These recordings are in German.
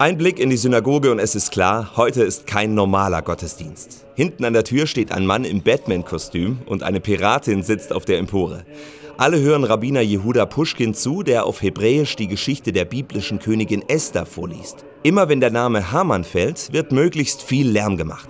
Ein Blick in die Synagoge und es ist klar, heute ist kein normaler Gottesdienst. Hinten an der Tür steht ein Mann im Batman-Kostüm und eine Piratin sitzt auf der Empore. Alle hören Rabbiner Jehuda Puschkin zu, der auf Hebräisch die Geschichte der biblischen Königin Esther vorliest. Immer wenn der Name Haman fällt, wird möglichst viel Lärm gemacht.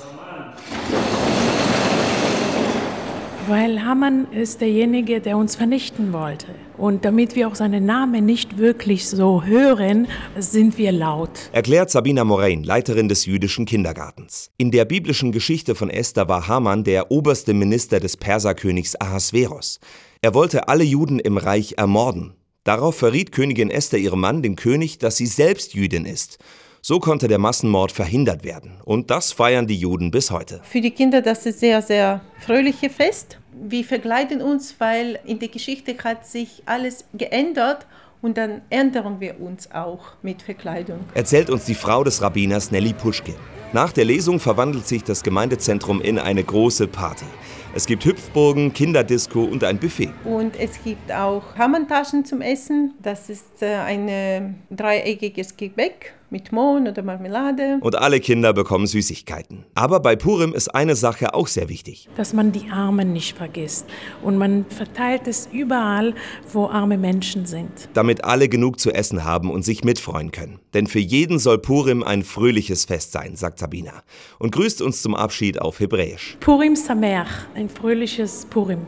Weil Haman ist derjenige, der uns vernichten wollte. Und damit wir auch seinen Namen nicht wirklich so hören, sind wir laut. Erklärt Sabina Morain, Leiterin des jüdischen Kindergartens. In der biblischen Geschichte von Esther war Haman der oberste Minister des Perserkönigs Ahasveros. Er wollte alle Juden im Reich ermorden. Darauf verriet Königin Esther ihrem Mann, dem König, dass sie selbst Jüdin ist. So konnte der Massenmord verhindert werden. Und das feiern die Juden bis heute. Für die Kinder das ist sehr, sehr fröhliche Fest. Wir verkleiden uns, weil in der Geschichte hat sich alles geändert und dann ändern wir uns auch mit Verkleidung. Erzählt uns die Frau des Rabbiners Nelly Puschkin. Nach der Lesung verwandelt sich das Gemeindezentrum in eine große Party. Es gibt Hüpfburgen, Kinderdisco und ein Buffet. Und es gibt auch Hammertaschen zum Essen. Das ist äh, ein dreieckiges Gebäck mit Mohn oder Marmelade. Und alle Kinder bekommen Süßigkeiten. Aber bei Purim ist eine Sache auch sehr wichtig. Dass man die Armen nicht vergisst. Und man verteilt es überall, wo arme Menschen sind. Damit alle genug zu essen haben und sich mitfreuen können. Denn für jeden soll Purim ein fröhliches Fest sein, sagt Sabina. Und grüßt uns zum Abschied auf Hebräisch. Purim Sameach, ein fröhliches Purim.